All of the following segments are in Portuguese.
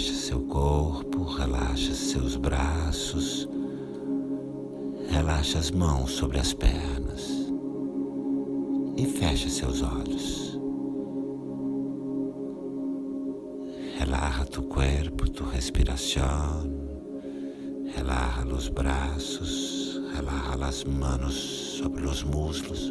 Relaxa seu corpo, relaxa seus braços, relaxa as mãos sobre as pernas e feche seus olhos. Relaja tu cuerpo, tu respiração, relaja os braços, relaja as manos sobre os muslos.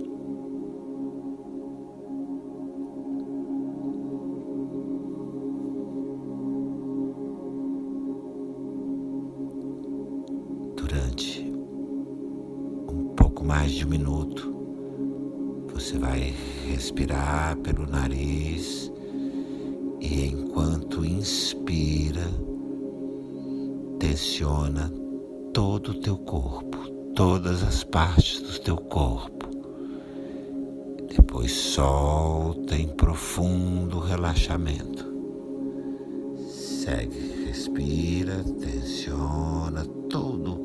Respirar pelo nariz e enquanto inspira, tensiona todo o teu corpo, todas as partes do teu corpo. Depois solta em profundo relaxamento. Segue, respira, tensiona todo o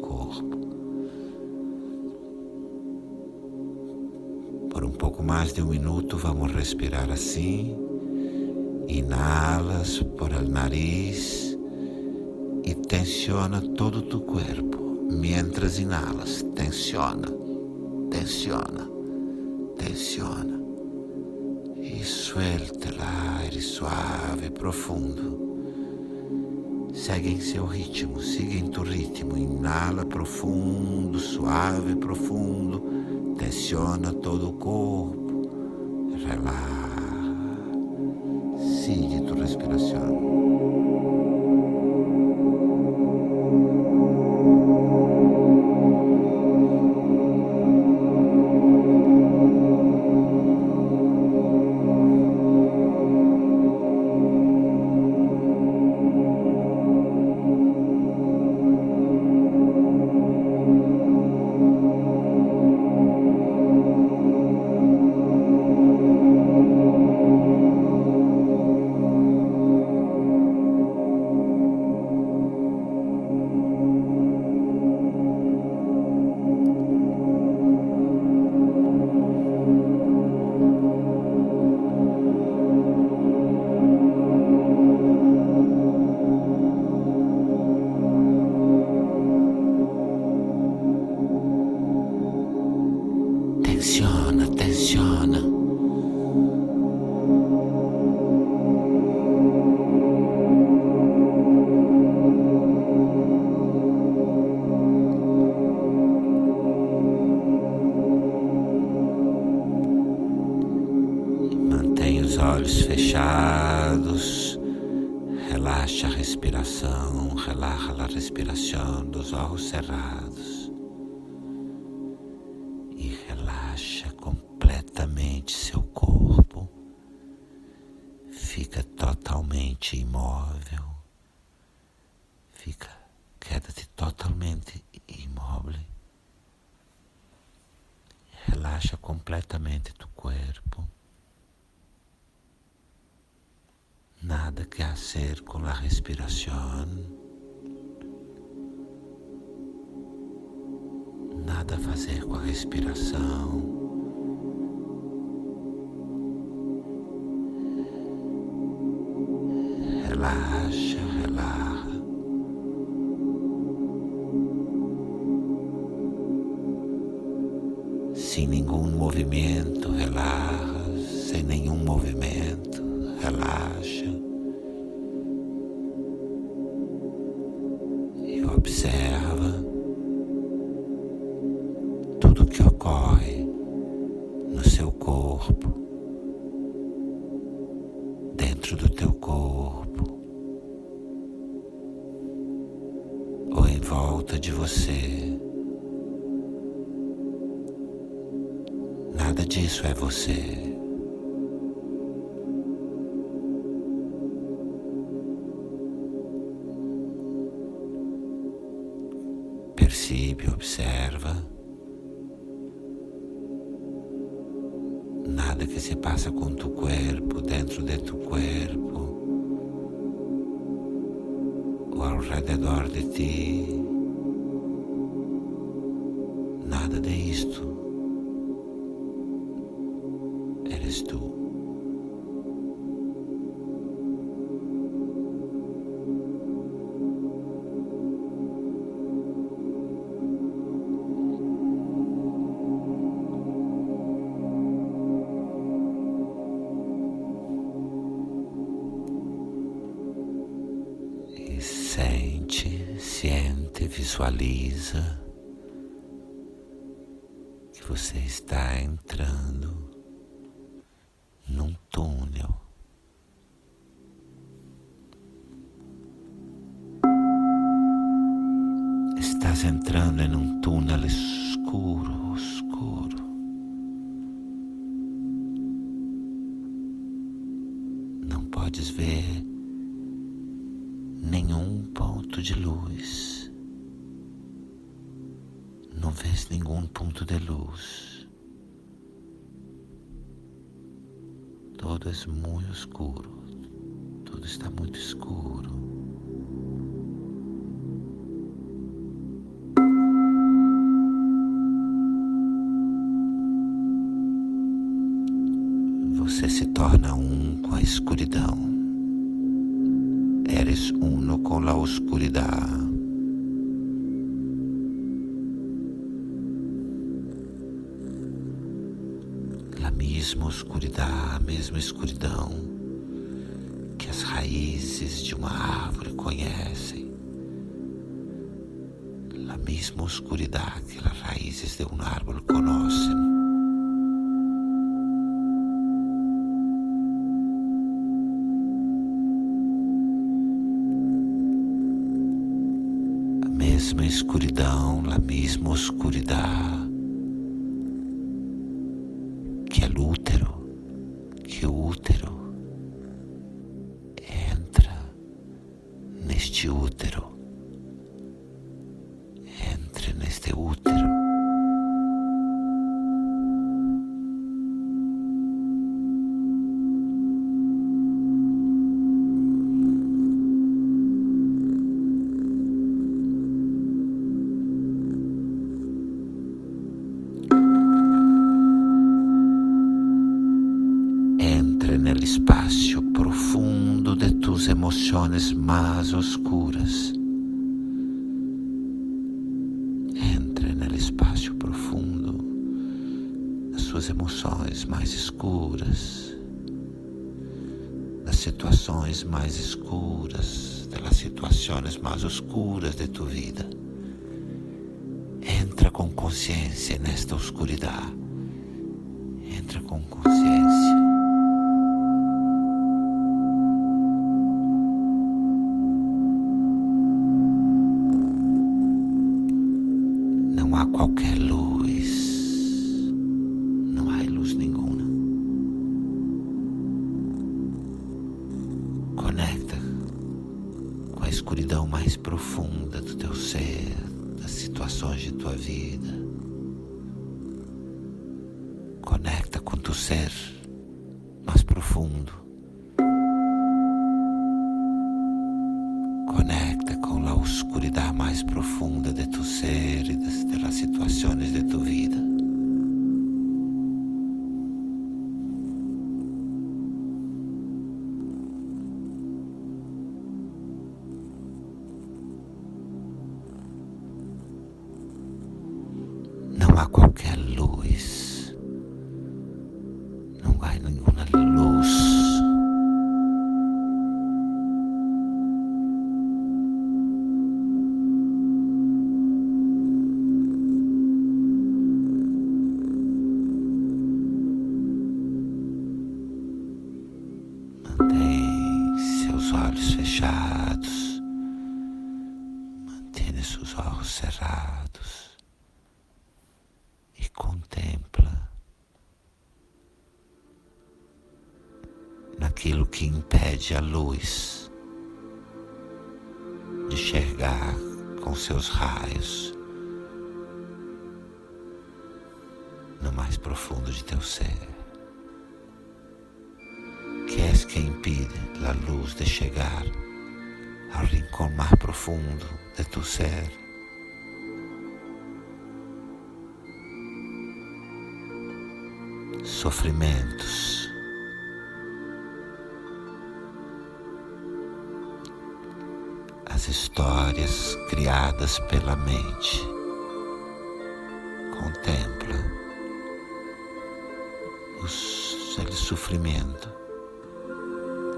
mais de um minuto, vamos respirar assim. Inhalas por el nariz e tensiona todo tu corpo. Mientras inhalas, tensiona, tensiona, tensiona. E suelta el aire suave profundo. Segue em seu ritmo, siga em tu ritmo. Inhala profundo, suave, profundo Tensiona todo o corpo, relaxa, sigue tu respiração. Relaxa completamente tu corpo. Nada que hacer com a respiração. Nada a fazer com a respiração. Observa tudo que ocorre no seu corpo, dentro do teu corpo, ou em volta de você. Nada disso é você. Percebe, observa. Nada que se passa com tu corpo, dentro de tu corpo, ou ao redor de ti. Nada de isto. Eres tu. Visualiza que você está entrando Muito escuro. Tudo está muito escuro. Você se torna um com a escuridão eres uno con la oscuridad. Mesma a mesma escuridão que as raízes de uma árvore conhecem. La mesma oscuridade que as raízes de um árvore conhecem. mesma escuridão, a mesma oscuridade espacio profundo de tus emociones más oscuras. Entre no espaço profundo das suas emoções mais escuras, das situações mais escuras, das situações mais oscuras de tu vida. Entra com consciência nesta oscuridade. Entra com consciência. Situações de tua vida. Conecta com teu ser mais profundo. Há qualquer luz, naquilo que impede a luz de enxergar com seus raios no mais profundo de teu ser. que impedem a luz de chegar ao rincão mais profundo de tu ser. Sofrimentos. As histórias criadas pela mente. Contempla o sofrimento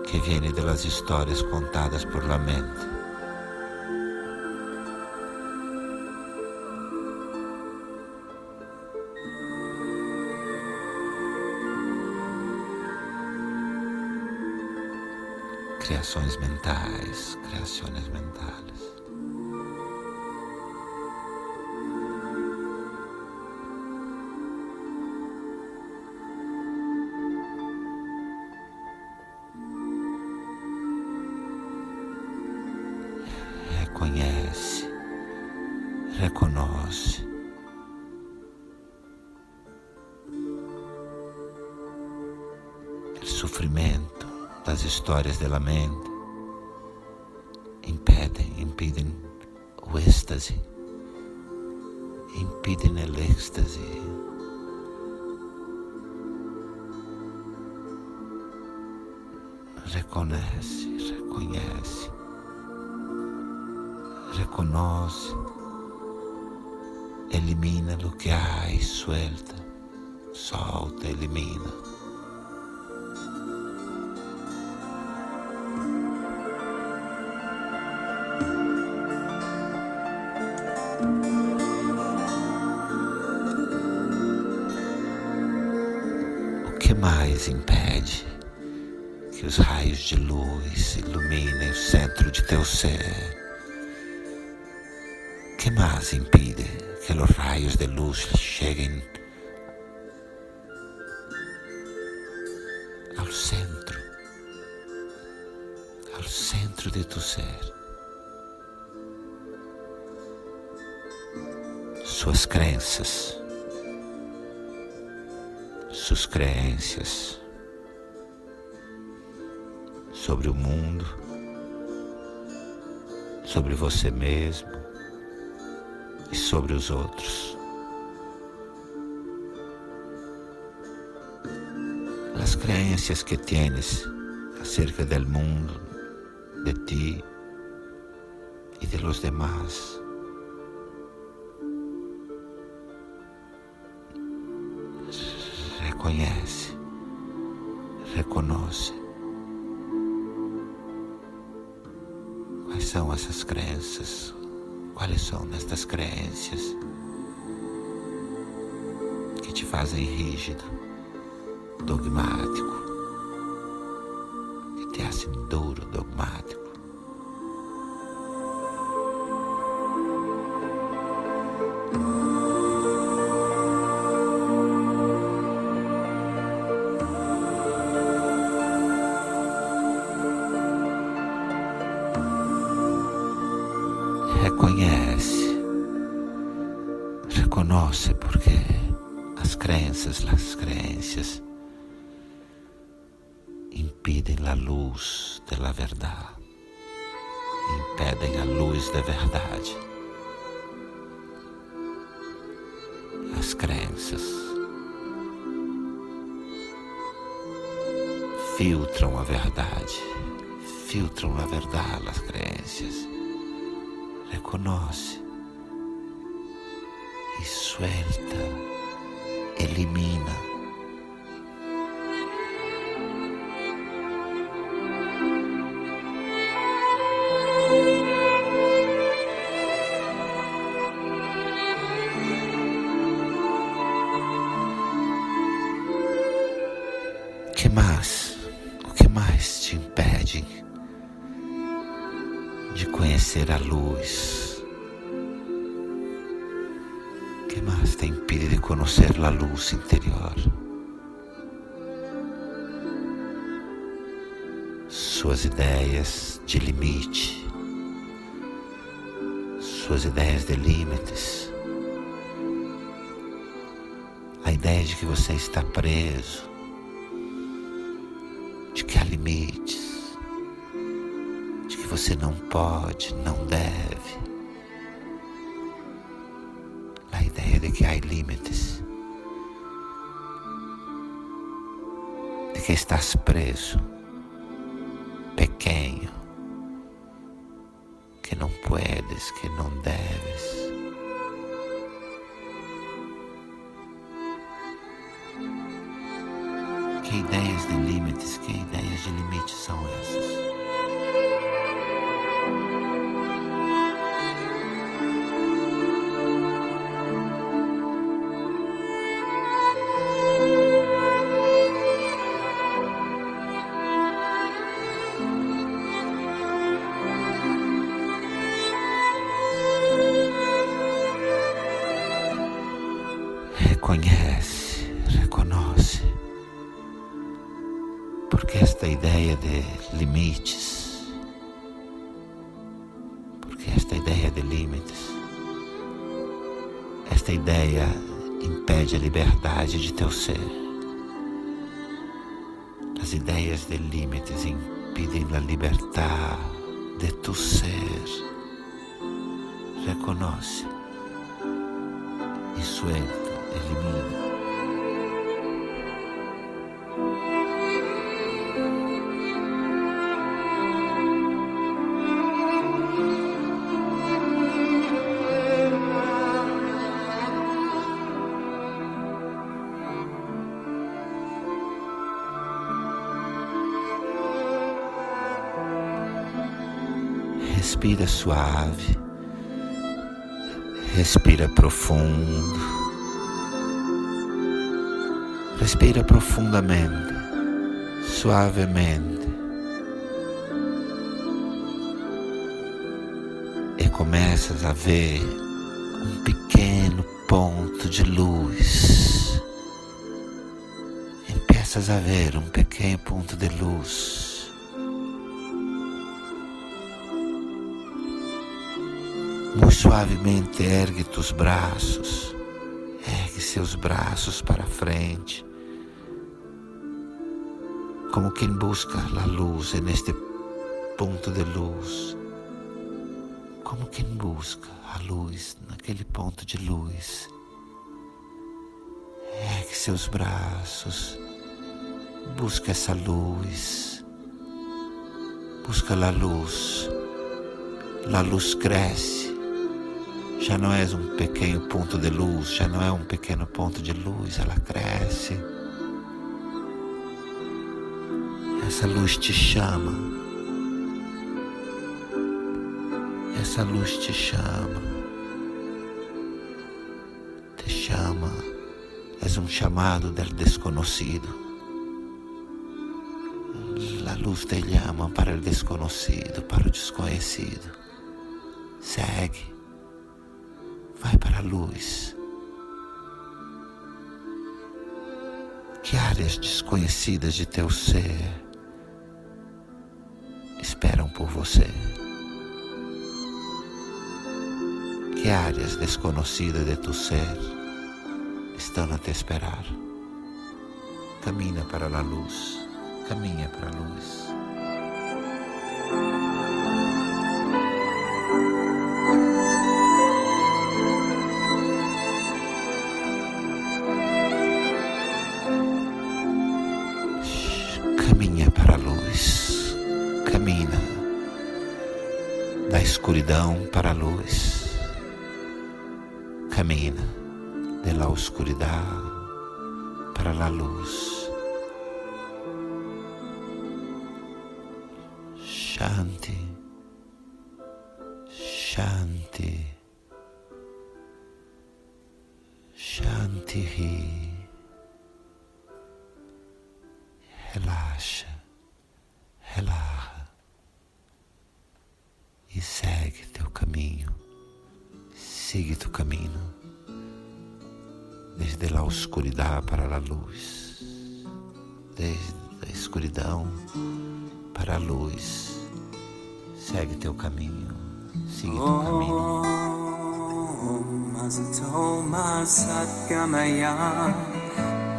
que viene de las historias contadas por la mente. Criações mentais, criações mentales. reconhece, reconoce. Histórias da mente impedem, impedem o êxtase, impedem o êxtase. Reconhece, reconhece. Reconoce, elimina lo que hay, suelta, solta, elimina. Que mais impede que os raios de luz iluminem o centro de teu ser? ¿Qué más impide que los rayos de luz lleguen ao centro, ao centro de tu ser? Suas crenças, suas crenças sobre o mundo, sobre você mesmo, e sobre os outros. As crenças que tienes acerca do mundo, de ti e de los demás. Reconhece, reconoce. Quais são essas crenças? Quais são estas crenças que te fazem rígido, dogmático, que te hacen duro, dogmático? Impedem a luz da verdade. As crenças filtram a verdade, filtram a verdade, as crenças reconoce e suelta, elimina. Que mais? O que mais te impede de conhecer a luz. que mais te impede de conhecer a luz interior? Suas ideias de limite, suas ideias de limites, a ideia de que você está preso, você não pode, não deve. A ideia de que há limites, de que estás preso, pequeno, que não puedes, que não deves. Que ideias de limites, que ideias de limites são essas? Reconhece, reconoce porque esta ideia de limites, porque esta ideia de limites, esta ideia impede a liberdade de teu ser. As ideias de limites impedem a libertar de tu ser. Reconoce e suelta, Respira suave, respira profundo, respira profundamente, suavemente e começas a ver um pequeno ponto de luz. Empiezas a ver um pequeno ponto de luz. Muito suavemente ergue tus braços, ergue seus braços para frente, como quem busca a luz neste ponto de luz, como quem busca a luz naquele ponto de luz. Ergue seus braços, busca essa luz, busca a luz, a luz cresce já não és um pequeno ponto de luz, já não é um pequeno ponto de luz, ela cresce. Essa luz te chama. Essa luz te chama. Te chama. És um chamado del desconhecido. A luz te chama para o desconhecido, para o desconhecido. Segue. Vai para a luz. Que áreas desconhecidas de teu ser por você? Que áreas desconhecidas de tu ser estão a te esperar? Camina para a luz, caminha para a luz. Para a luz, camina de la oscuridad para a luz. Shanti, Shanti, para a luz, desde a escuridão para a luz. Segue teu caminho, siga teu caminho.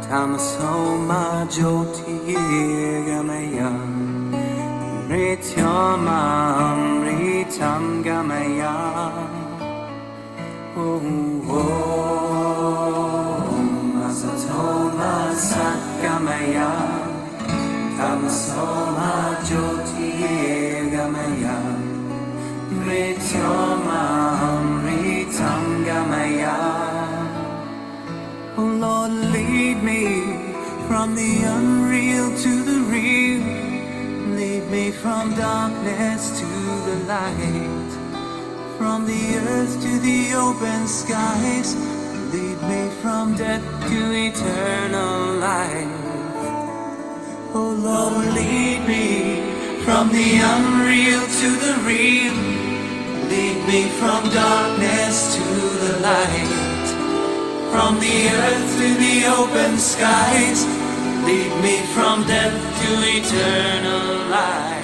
Tamaso ma jyotirgamaya Mrityoma Amritam Gamaya Om Asatoma Tamasoma Gamaya Oh Lord, lead me from the unreal to the real. Lead me from darkness to the light. From the earth to the open skies. Lead me from death to eternal life. Oh Lord, lead me from the unreal to the real. Lead me from darkness to the light. From the earth to the open skies, lead me from death to eternal life.